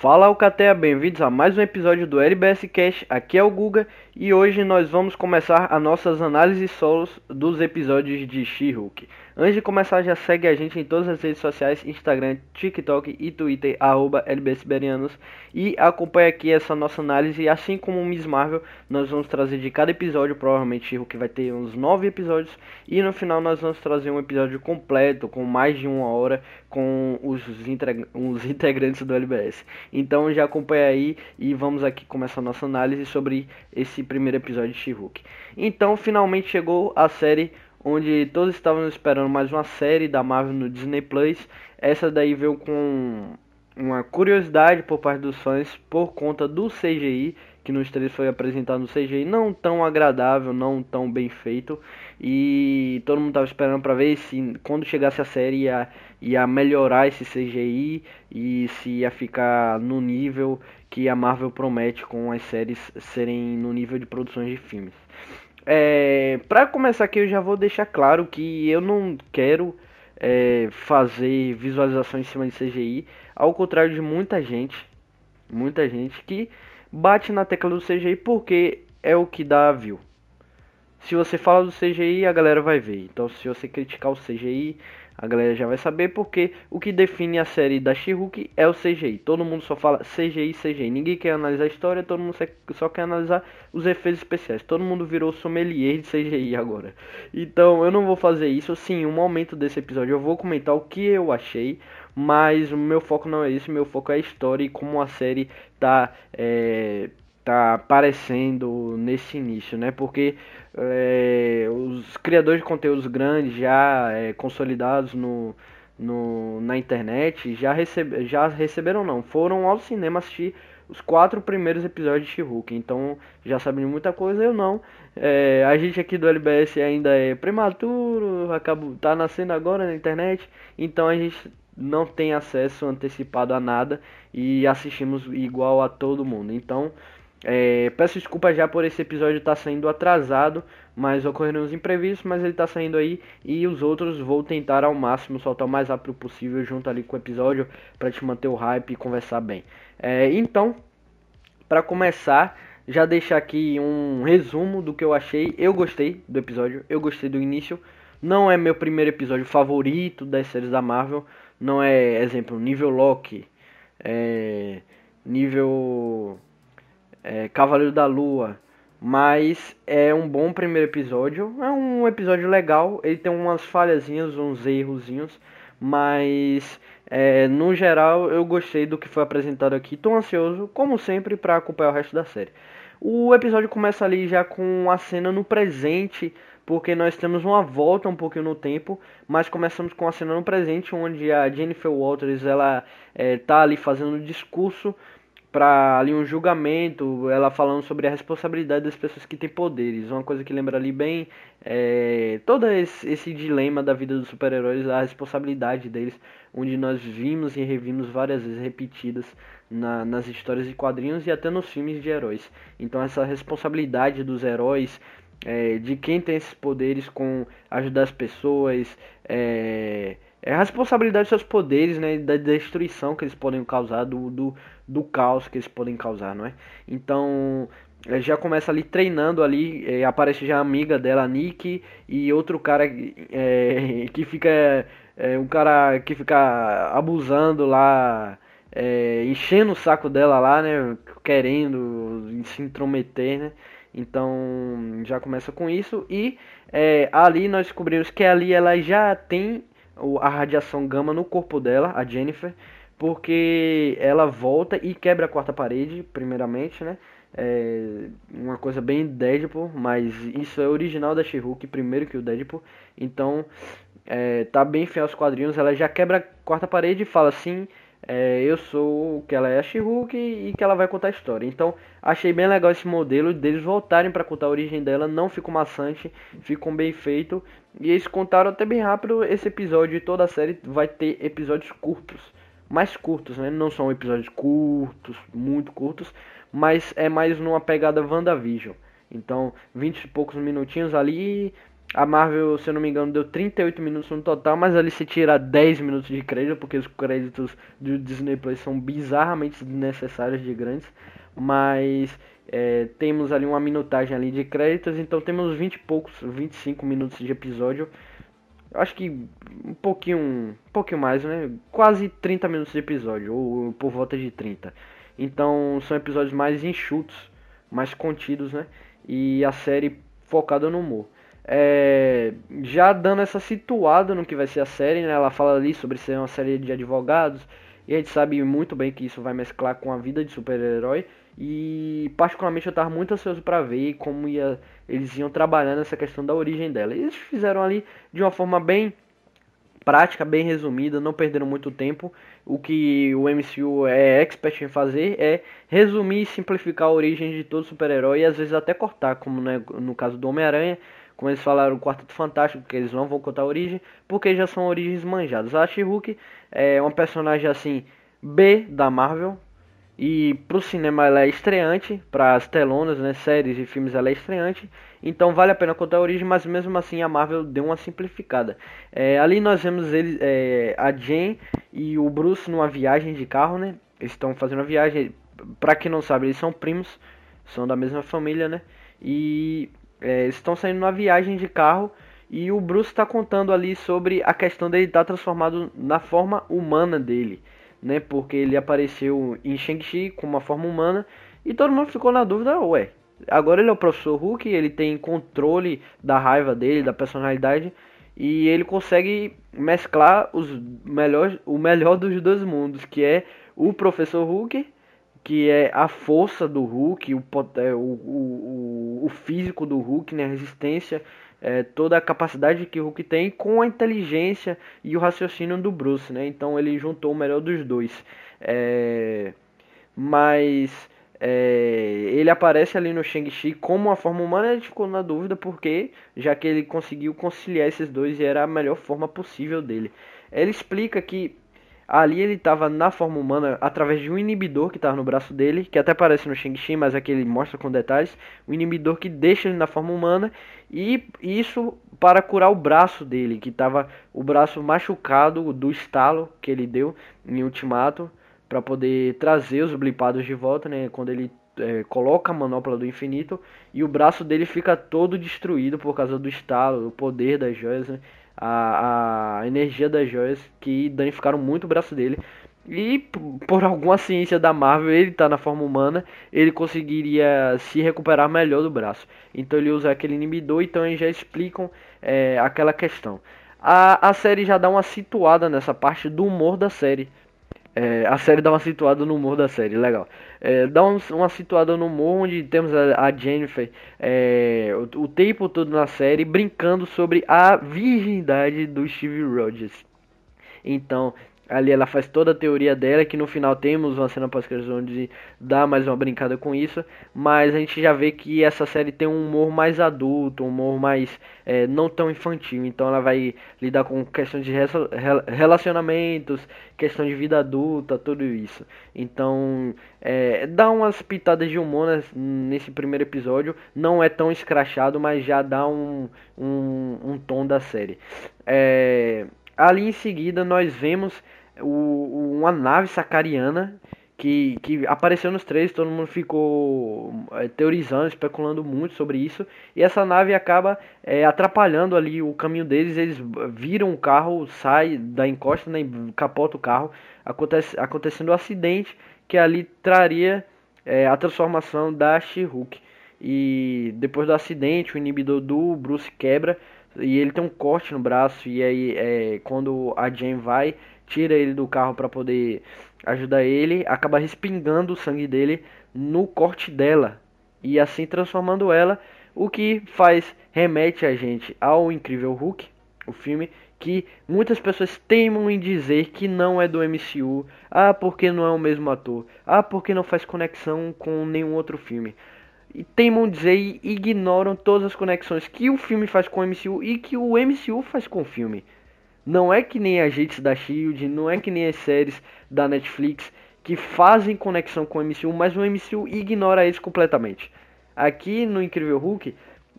Fala Alcateia, bem-vindos a mais um episódio do LBS Cash. Aqui é o Guga e hoje nós vamos começar as nossas análises solos dos episódios de She-Hulk. Antes de começar, já segue a gente em todas as redes sociais, Instagram, TikTok e Twitter, arroba LBSiberianos. E acompanhe aqui essa nossa análise, assim como o Miss Marvel, nós vamos trazer de cada episódio, provavelmente que vai ter uns 9 episódios. E no final nós vamos trazer um episódio completo, com mais de uma hora, com os, os integrantes do LBS. Então já acompanhe aí e vamos aqui começar a nossa análise sobre esse primeiro episódio de She-Hulk. Então finalmente chegou a série onde todos estavam esperando mais uma série da Marvel no Disney Plus. Essa daí veio com uma curiosidade por parte dos fãs por conta do CGI, que nos trailers foi apresentado no CGI não tão agradável, não tão bem feito. E todo mundo estava esperando para ver se quando chegasse a série ia, ia melhorar esse CGI e se ia ficar no nível que a Marvel promete com as séries serem no nível de produções de filmes. É, para começar aqui, eu já vou deixar claro que eu não quero é, fazer visualização em cima de CGI, ao contrário de muita gente, muita gente que bate na tecla do CGI porque é o que dá view. Se você fala do CGI, a galera vai ver. Então, se você criticar o CGI, a galera já vai saber porque o que define a série da She-Hulk é o CGI. Todo mundo só fala CGI, CGI. Ninguém quer analisar a história, todo mundo só quer analisar os efeitos especiais. Todo mundo virou sommelier de CGI agora. Então eu não vou fazer isso. Sim, um momento desse episódio eu vou comentar o que eu achei. Mas o meu foco não é isso, meu foco é a história e como a série tá, é, tá aparecendo nesse início, né? Porque é, os criadores de conteúdos grandes já é, consolidados no, no, na internet já, recebe, já receberam não, foram ao cinema assistir os quatro primeiros episódios de She-Hulk, então já sabem muita coisa, eu não. É, a gente aqui do LBS ainda é prematuro, acabo, tá nascendo agora na internet, então a gente não tem acesso antecipado a nada e assistimos igual a todo mundo. Então é, peço desculpa já por esse episódio estar tá saindo atrasado, mas ocorreram uns imprevistos, mas ele está saindo aí e os outros vou tentar ao máximo soltar o mais rápido possível junto ali com o episódio para te manter o hype e conversar bem. É, então, para começar, já deixar aqui um resumo do que eu achei. Eu gostei do episódio, eu gostei do início. Não é meu primeiro episódio favorito das séries da Marvel, não é exemplo nível Loki, é, nível é, Cavaleiro da Lua. Mas é um bom primeiro episódio. É um episódio legal. Ele tem umas falhazinhas, uns errozinhos. Mas é, no geral eu gostei do que foi apresentado aqui. Tô ansioso, como sempre, para acompanhar o resto da série. O episódio começa ali já com a cena no presente, porque nós temos uma volta um pouquinho no tempo, mas começamos com a cena no presente, onde a Jennifer Walters ela é, tá ali fazendo um discurso para ali um julgamento, ela falando sobre a responsabilidade das pessoas que têm poderes, uma coisa que lembra ali bem é, todo esse, esse, dilema da vida dos super-heróis, a responsabilidade deles, onde nós vimos e revimos várias vezes repetidas na, nas histórias de quadrinhos e até nos filmes de heróis. Então essa responsabilidade dos heróis, é, de quem tem esses poderes com ajudar as pessoas, é, é a responsabilidade dos seus poderes, né, da destruição que eles podem causar, do, do, do caos que eles podem causar, não é? Então, já começa ali treinando ali, é, aparece já a amiga dela, Nick, e outro cara é, que fica, é, um cara que fica abusando lá, é, enchendo o saco dela lá, né, querendo se intrometer, né? Então, já começa com isso, e ali nós descobrimos que ali ela já tem a radiação gama no corpo dela, a Jennifer, porque ela volta e quebra a quarta parede, primeiramente, né? É uma coisa bem Deadpool, mas isso é original da She-Hulk, primeiro que o Deadpool. Então, é, tá bem fiel aos quadrinhos. Ela já quebra a quarta parede e fala assim: é, Eu sou que ela é a She-Hulk e que ela vai contar a história. Então, achei bem legal esse modelo deles voltarem para contar a origem dela. Não ficou maçante, ficou bem feito. E eles contaram até bem rápido esse episódio e toda a série vai ter episódios curtos. Mais curtos, né? Não são episódios curtos, muito curtos, mas é mais numa pegada WandaVision. Então, 20 e poucos minutinhos ali A Marvel, se eu não me engano, deu 38 minutos no total, mas ali se tira 10 minutos de crédito, porque os créditos do Disney Plus são bizarramente desnecessários de grandes. Mas é, temos ali uma minutagem ali de créditos, então temos 20 e poucos, 25 minutos de episódio. Acho que um pouquinho, um pouquinho mais, né? Quase 30 minutos de episódio, ou por volta de 30. Então são episódios mais enxutos, mais contidos, né? E a série focada no humor. É, já dando essa situada no que vai ser a série, né? Ela fala ali sobre ser uma série de advogados. E a gente sabe muito bem que isso vai mesclar com a vida de super-herói. E particularmente eu estava muito ansioso para ver como ia, eles iam trabalhando essa questão da origem dela. Eles fizeram ali de uma forma bem prática, bem resumida, não perderam muito tempo. O que o MCU é expert em fazer é resumir e simplificar a origem de todo super-herói e às vezes até cortar, como né, no caso do Homem-Aranha, como eles falaram o Quarteto Fantástico, que eles não vão contar a origem, porque já são origens manjadas. A She-Hulk é uma personagem assim B da Marvel, e pro cinema ela é estreante, para as telonas, né, séries e filmes ela é estreante. Então vale a pena contar a origem, mas mesmo assim a Marvel deu uma simplificada. É, ali nós vemos ele, é, a Jane e o Bruce numa viagem de carro, né? Eles estão fazendo a viagem. Pra quem não sabe, eles são primos, são da mesma família, né? E é, estão saindo numa viagem de carro. E o Bruce está contando ali sobre a questão dele estar tá transformado na forma humana dele né? Porque ele apareceu em Shang-Chi com uma forma humana e todo mundo ficou na dúvida, ué, agora ele é o professor Hulk, ele tem controle da raiva dele, da personalidade e ele consegue mesclar os melhores, o melhor dos dois mundos, que é o professor Hulk, que é a força do Hulk, o, é, o, o, o físico do Hulk, né, a resistência é, toda a capacidade que o Hulk tem com a inteligência e o raciocínio do Bruce, né? Então ele juntou o melhor dos dois. É, mas é, ele aparece ali no Shang-Chi como uma forma humana, a gente ficou na dúvida porque já que ele conseguiu conciliar esses dois e era a melhor forma possível dele. Ele explica que Ali ele estava na forma humana através de um inibidor que estava no braço dele, que até aparece no Shang-Chi, mas aqui ele mostra com detalhes. Um inibidor que deixa ele na forma humana e isso para curar o braço dele, que estava o braço machucado do estalo que ele deu em Ultimato, para poder trazer os blipados de volta, né? Quando ele é, coloca a manopla do infinito e o braço dele fica todo destruído por causa do estalo, do poder das joias, né? A, a energia das joias que danificaram muito o braço dele. E por alguma ciência da Marvel, ele tá na forma humana, ele conseguiria se recuperar melhor do braço. Então ele usa aquele inibidor, então eles já explicam é, aquela questão. A, a série já dá uma situada nessa parte do humor da série. É, a série dá uma situada no humor da série, legal. É, dá um, uma situada no humor onde temos a, a Jennifer é, o, o, tempo todo na série brincando sobre a virgindade do Steve Rogers. Então, Ali ela faz toda a teoria dela, que no final temos uma cena pós-crédito onde dá mais uma brincada com isso, mas a gente já vê que essa série tem um humor mais adulto, um humor mais é, não tão infantil, então ela vai lidar com questões de relacionamentos, questão de vida adulta, tudo isso. Então é, dá umas pitadas de humor nesse primeiro episódio, não é tão escrachado, mas já dá um, um, um tom da série. É, ali em seguida nós vemos o, uma nave sacariana que, que apareceu nos três, todo mundo ficou é, teorizando, especulando muito sobre isso, e essa nave acaba é, atrapalhando ali o caminho deles, eles viram o carro, sai da encosta, né, capota o carro, acontece, acontecendo um acidente que ali traria é, a transformação da She-Hulk. E depois do acidente, o inibidor do Bruce quebra, e ele tem um corte no braço, e aí é, quando a Jane vai tira ele do carro para poder ajudar ele, acaba respingando o sangue dele no corte dela e assim transformando ela, o que faz remete a gente ao Incrível Hulk, o filme que muitas pessoas temem em dizer que não é do MCU, ah, porque não é o mesmo ator, ah, porque não faz conexão com nenhum outro filme. E temam dizer e ignoram todas as conexões que o filme faz com o MCU e que o MCU faz com o filme. Não é que nem agentes da Shield, não é que nem as séries da Netflix que fazem conexão com o MCU, mas o MCU ignora eles completamente. Aqui no Incrível Hulk,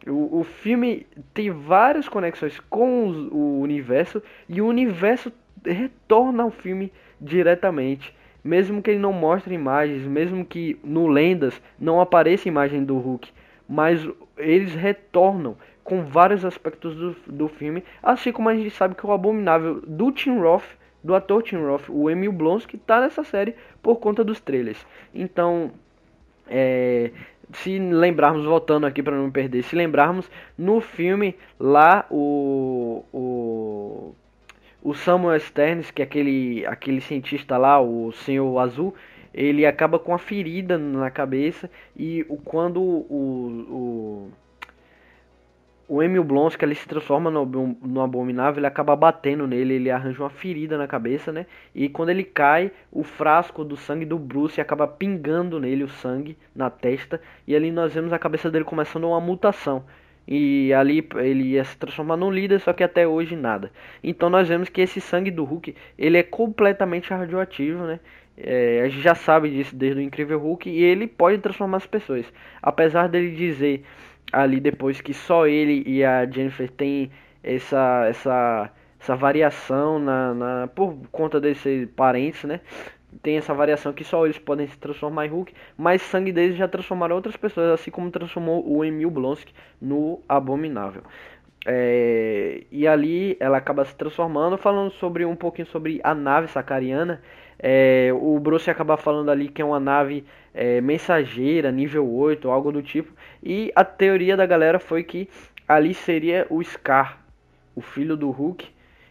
O, o filme tem várias conexões com os, o universo e o universo retorna ao filme diretamente. Mesmo que ele não mostre imagens, mesmo que no Lendas não apareça imagem do Hulk, mas eles retornam com vários aspectos do, do filme, assim como a gente sabe que o Abominável do Tim Roth, do ator Tim Roth, o Emil Blonsky, está nessa série por conta dos trailers. Então, é, se lembrarmos, voltando aqui para não perder, se lembrarmos, no filme lá o, o, o Samuel Sterns, que é aquele, aquele cientista lá, o Senhor Azul, ele acaba com a ferida na cabeça e quando o, o o Emil Blonsky ele se transforma no, no abominável, ele acaba batendo nele, ele arranja uma ferida na cabeça, né? E quando ele cai, o frasco do sangue do Bruce acaba pingando nele o sangue na testa, e ali nós vemos a cabeça dele começando uma mutação. E ali ele ia se transformar num líder, só que até hoje nada. Então nós vemos que esse sangue do Hulk, ele é completamente radioativo, né? É, a gente já sabe disso desde o Incrível Hulk e ele pode transformar as pessoas. Apesar dele dizer ali depois que só ele e a Jennifer têm essa essa essa variação na, na por conta de ser parentes, né? Tem essa variação que só eles podem se transformar em Hulk, mas sangue deles já transformaram outras pessoas, assim como transformou o Emil Blonsky no Abominável. É, e ali ela acaba se transformando, falando sobre um pouquinho sobre a nave sacariana. É, o Bruce acaba falando ali que é uma nave é, mensageira, nível 8, algo do tipo. E a teoria da galera foi que ali seria o Scar, o filho do Hulk,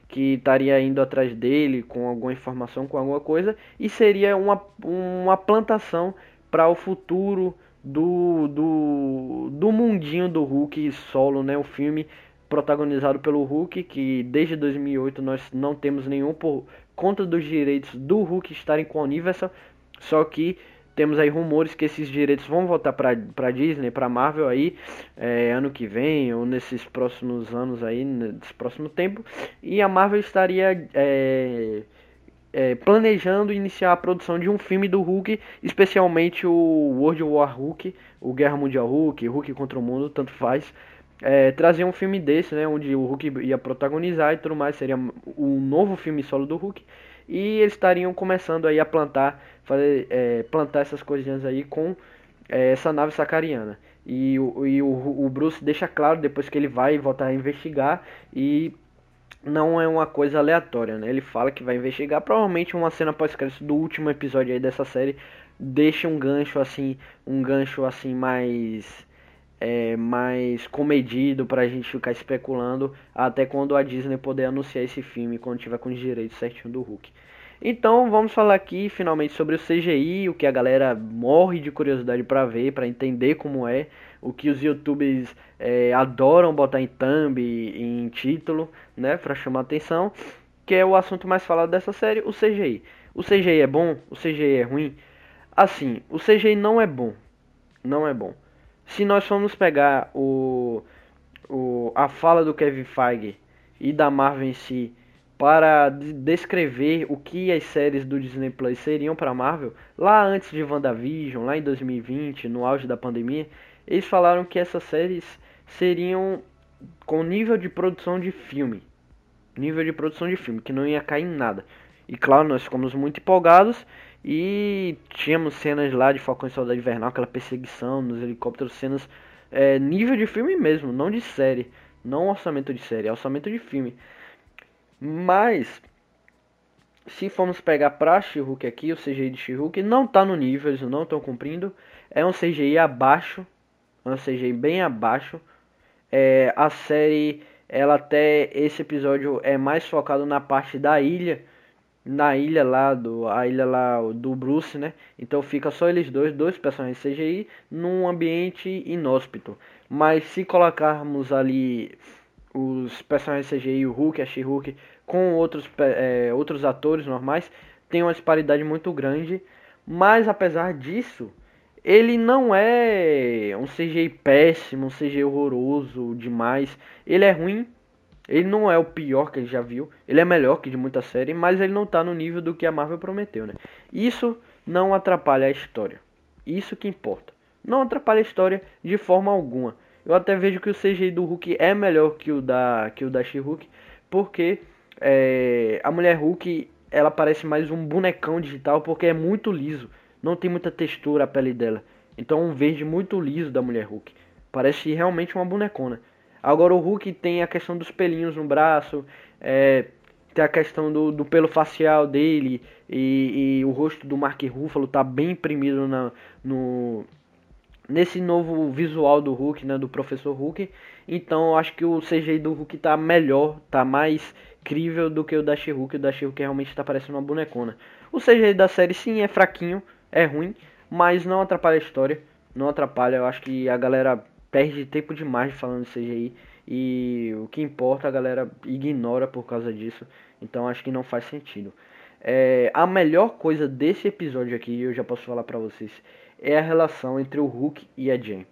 que estaria indo atrás dele com alguma informação, com alguma coisa, e seria uma, uma plantação para o futuro do, do, do mundinho do Hulk solo, né? O filme protagonizado pelo Hulk, que desde 2008 nós não temos nenhum por conta dos direitos do Hulk estarem com a Universal, só que temos aí rumores que esses direitos vão voltar para Disney, para Marvel aí é, ano que vem ou nesses próximos anos aí, nesse próximo tempo, e a Marvel estaria é, é, planejando iniciar a produção de um filme do Hulk, especialmente o World War Hulk, o Guerra Mundial Hulk, Hulk contra o Mundo, tanto faz é, trazer um filme desse, né, onde o Hulk ia protagonizar e tudo mais, seria um novo filme solo do Hulk, e eles estariam começando aí a plantar, fazer, é, plantar essas coisinhas aí com é, essa nave sacariana. E, o, e o, o Bruce deixa claro depois que ele vai voltar a investigar e não é uma coisa aleatória, né? Ele fala que vai investigar, provavelmente uma cena pós-crédito do último episódio aí dessa série deixa um gancho assim, um gancho assim mais é, mais comedido para a gente ficar especulando até quando a Disney poder anunciar esse filme, quando tiver com os direitos certinho do Hulk. Então vamos falar aqui finalmente sobre o CGI, o que a galera morre de curiosidade para ver, para entender como é, o que os YouTubers é, adoram botar em thumb, em título, né, para chamar atenção, que é o assunto mais falado dessa série, o CGI. O CGI é bom? O CGI é ruim? Assim, o CGI não é bom, não é bom. Se nós formos pegar o, o, a fala do Kevin Feige e da Marvel em si para descrever o que as séries do Disney Plus seriam para Marvel, lá antes de WandaVision, lá em 2020, no auge da pandemia, eles falaram que essas séries seriam com nível de produção de filme. Nível de produção de filme, que não ia cair em nada. E claro, nós ficamos muito empolgados e tínhamos cenas lá de Falcão e Soldado Invernal, aquela perseguição nos helicópteros, cenas é, nível de filme mesmo, não de série. Não orçamento de série, é orçamento de filme. Mas, se formos pegar pra she aqui, o CGI de she não tá no nível, eles não estão cumprindo. É um CGI abaixo, um CGI bem abaixo. É, a série, ela até esse episódio é mais focado na parte da ilha na ilha lá do a ilha lá do Bruce, né? Então fica só eles dois, dois personagens CGI num ambiente inóspito. Mas se colocarmos ali os personagens CGI, o Hulk, a She-Hulk com outros é, outros atores normais, tem uma disparidade muito grande. Mas apesar disso, ele não é um CGI péssimo, um CGI horroroso demais. Ele é ruim, ele não é o pior que ele já viu. Ele é melhor que de muita série, mas ele não tá no nível do que a Marvel prometeu, né? Isso não atrapalha a história. Isso que importa. Não atrapalha a história de forma alguma. Eu até vejo que o CGI do Hulk é melhor que o da que o da She-Hulk, porque é, a mulher Hulk ela parece mais um bonecão digital porque é muito liso, não tem muita textura a pele dela. Então um verde muito liso da mulher Hulk. Parece realmente uma bonecona. Agora o Hulk tem a questão dos pelinhos no braço, é, tem a questão do, do pelo facial dele e, e, o rosto do Mark Ruffalo tá bem imprimido na, no, nesse novo visual do Hulk, né, do Professor Hulk. Então eu acho que o CGI do Hulk tá melhor, tá mais crível do que o da She-Hulk. O da She-Hulk realmente tá parecendo uma bonecona. O CGI da série sim é fraquinho, é ruim, mas não atrapalha a história, não atrapalha. Eu acho que a galera perde tempo demais falando de CGI e o que importa a galera ignora por causa disso. Então acho que não faz sentido. É, a melhor coisa desse episódio aqui, eu já posso falar pra vocês, é a relação entre o Hulk e a Jane.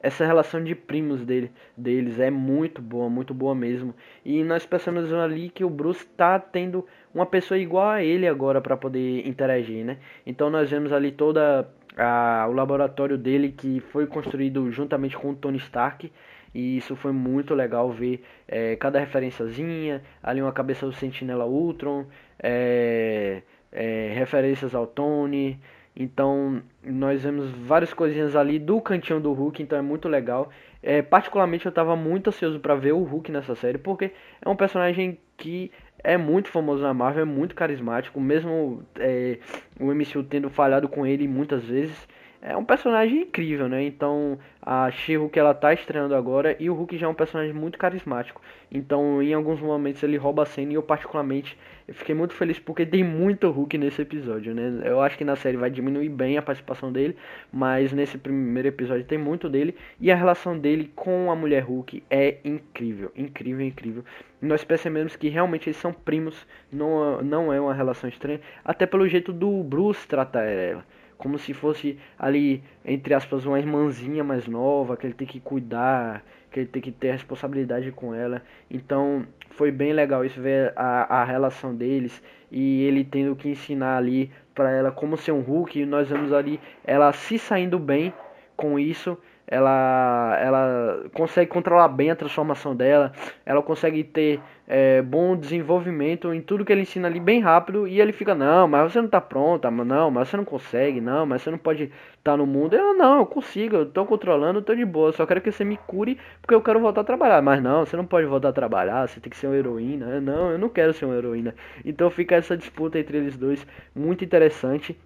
Essa relação de primos dele, deles é muito boa, muito boa mesmo. E nós pensamos ali que o Bruce tá tendo uma pessoa igual a ele agora para poder interagir, né? Então nós vemos ali toda a, o laboratório dele que foi construído juntamente com o Tony Stark. E isso foi muito legal ver é, cada referenciazinha, ali uma cabeça do Sentinela Ultron, é, é, referências ao Tony. Então nós vemos várias coisinhas ali do cantinho do Hulk, então é muito legal. É, particularmente eu estava muito ansioso para ver o Hulk nessa série, porque é um personagem que é muito famoso na Marvel, é muito carismático, mesmo é, o MCU tendo falhado com ele muitas vezes é um personagem incrível, né? Então a She-Hulk ela tá estreando agora e o Hulk já é um personagem muito carismático. Então em alguns momentos ele rouba a cena e eu particularmente eu fiquei muito feliz porque tem muito Hulk nesse episódio, né? Eu acho que na série vai diminuir bem a participação dele, mas nesse primeiro episódio tem muito dele e a relação dele com a mulher Hulk é incrível, incrível, incrível. Nós percebemos que realmente eles são primos, não, não é uma relação estranha, até pelo jeito do Bruce tratar ela como se fosse ali, entre aspas, uma irmãzinha mais nova, que ele tem que cuidar, que ele tem que ter responsabilidade com ela. Então foi bem legal isso, ver a, a relação deles e ele tendo que ensinar ali para ela como ser um Hulk. E nós vemos ali ela se saindo bem com isso ela, ela consegue controlar bem a transformação dela, ela consegue ter é, bom desenvolvimento em tudo que ele ensina ali bem rápido e ele fica, não, mas você não tá pronta, não, mas você não consegue, não, mas você não pode estar tá no mundo. Eu, não, eu consigo, eu tô controlando, eu tô de boa, só quero que você me cure porque eu quero voltar a trabalhar. Mas não, você não pode voltar a trabalhar, você tem que ser uma heroína. Não, eu não quero ser uma heroína. Então fica essa disputa entre eles dois, muito interessante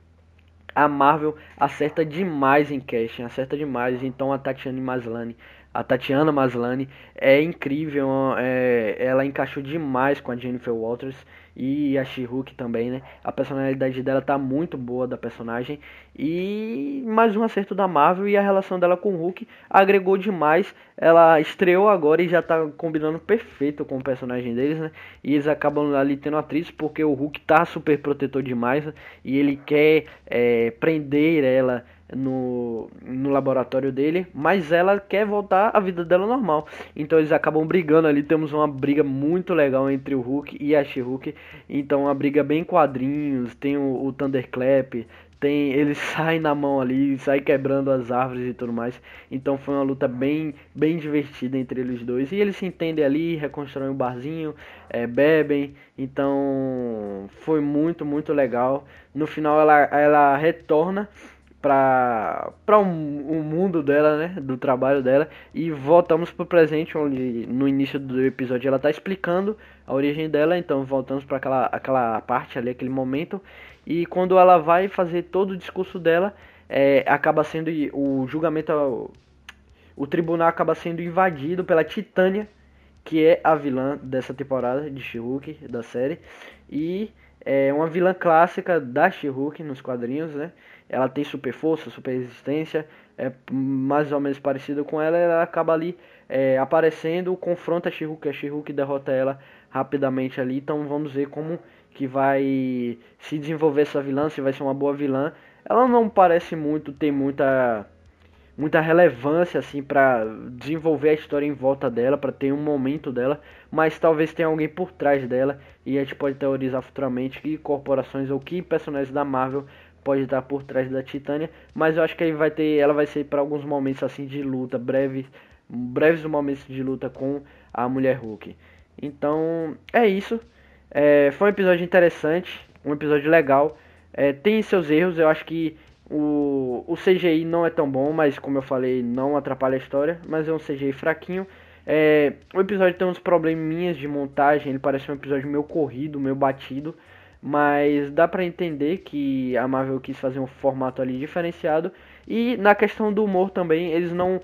a Marvel acerta demais em casting, acerta demais. Então a Tatiana Maslany, a Tatiana Maslany é incrível, é, ela encaixou demais com a Jennifer Walters e a She-Hulk também, né? A personalidade dela tá muito boa da personagem e mais um acerto da Marvel e a relação dela com o Hulk agregou demais. Ela estreou agora e já tá combinando perfeito com o personagem deles, né? E eles acabam ali tendo atriz porque o Hulk tá super protetor demais né? e ele quer é, prender ela no, no laboratório dele, mas ela quer voltar à vida dela normal. Então eles acabam brigando ali. Temos uma briga muito legal entre o Hulk e a She-Hulk. Então uma briga bem quadrinhos. Tem o, o Thunderclap, tem ele sai na mão ali, sai quebrando as árvores e tudo mais. Então foi uma luta bem bem divertida entre eles dois. E eles se entendem ali, reconstroem o barzinho, é, bebem. Então foi muito muito legal. No final ela ela retorna para um, um, mundo dela, né, do trabalho dela. E voltamos pro presente onde no início do episódio ela tá explicando a origem dela, então voltamos para aquela aquela parte ali, aquele momento. E quando ela vai fazer todo o discurso dela, é, acaba sendo o julgamento o tribunal acaba sendo invadido pela Titânia, que é a vilã dessa temporada de she da série. E é uma vilã clássica da she nos quadrinhos, né? Ela tem super força, super resistência, é mais ou menos parecida com ela, ela acaba ali é, aparecendo, confronta a She-Hulk, a She-Hulk derrota ela rapidamente ali, então vamos ver como que vai se desenvolver essa vilã, se vai ser uma boa vilã. Ela não parece muito ter muita muita relevância assim para desenvolver a história em volta dela, para ter um momento dela, mas talvez tenha alguém por trás dela e a gente pode teorizar futuramente que corporações ou que personagens da Marvel pode estar por trás da Titânia, mas eu acho que aí vai ter, ela vai ser para alguns momentos assim de luta breves, breves momentos de luta com a mulher Hulk. Então é isso. É, foi um episódio interessante, um episódio legal. É, tem seus erros, eu acho que o, o CGI não é tão bom, mas como eu falei, não atrapalha a história. Mas é um CGI fraquinho. É, o episódio tem uns probleminhas de montagem, ele parece um episódio meio corrido, meio batido. Mas dá pra entender que a Marvel quis fazer um formato ali diferenciado. E na questão do humor também, eles não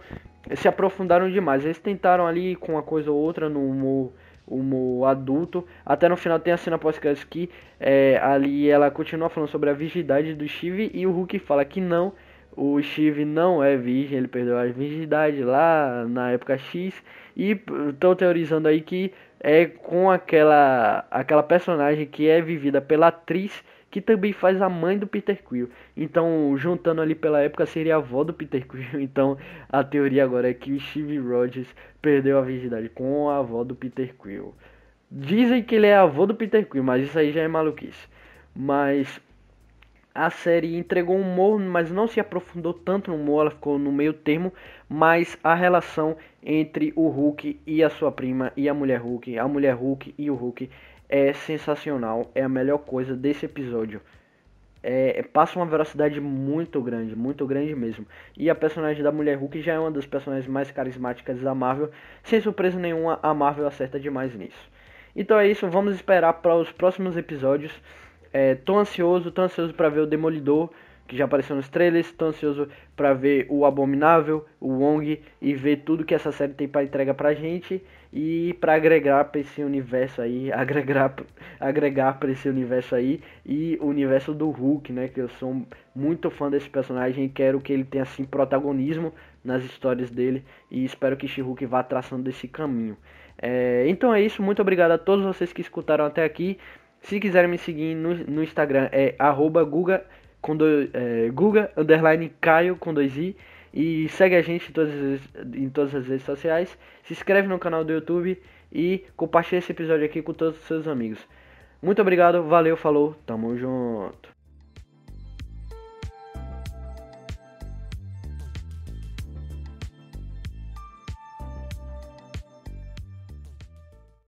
se aprofundaram demais. Eles tentaram ali com uma coisa ou outra no humor, humor adulto. Até no final tem a cena pós-crédito que é, ali ela continua falando sobre a virgindade do Steve e o Hulk fala que não. O Steve não é virgem, ele perdeu a virgindade lá na época X. E estou teorizando aí que é com aquela aquela personagem que é vivida pela atriz que também faz a mãe do Peter Quill. Então, juntando ali pela época, seria a avó do Peter Quill. Então, a teoria agora é que o Steve Rogers perdeu a virgindade com a avó do Peter Quill. Dizem que ele é avô do Peter Quill, mas isso aí já é maluquice. Mas a série entregou um humor, mas não se aprofundou tanto no humor, ela ficou no meio termo, mas a relação entre o Hulk e a sua prima e a mulher Hulk, a mulher Hulk e o Hulk é sensacional, é a melhor coisa desse episódio. É, passa uma velocidade muito grande, muito grande mesmo. E a personagem da Mulher Hulk já é uma das personagens mais carismáticas da Marvel. Sem surpresa nenhuma, a Marvel acerta demais nisso. Então é isso, vamos esperar para os próximos episódios. É, tô ansioso, tô ansioso para ver o Demolidor, que já apareceu nos trailers. Tô ansioso para ver o Abominável, o Wong e ver tudo que essa série tem para entregar pra gente e para agregar para esse universo aí, agregar agregar para esse universo aí e o universo do Hulk, né, que eu sou muito fã desse personagem e quero que ele tenha assim protagonismo nas histórias dele e espero que She-Hulk vá traçando esse caminho. É, então é isso, muito obrigado a todos vocês que escutaram até aqui. Se quiserem me seguir no, no Instagram é arroba Guga, com do, é, Guga underline Caio com dois i. E segue a gente em todas, as, em todas as redes sociais. Se inscreve no canal do YouTube e compartilha esse episódio aqui com todos os seus amigos. Muito obrigado, valeu, falou, tamo junto.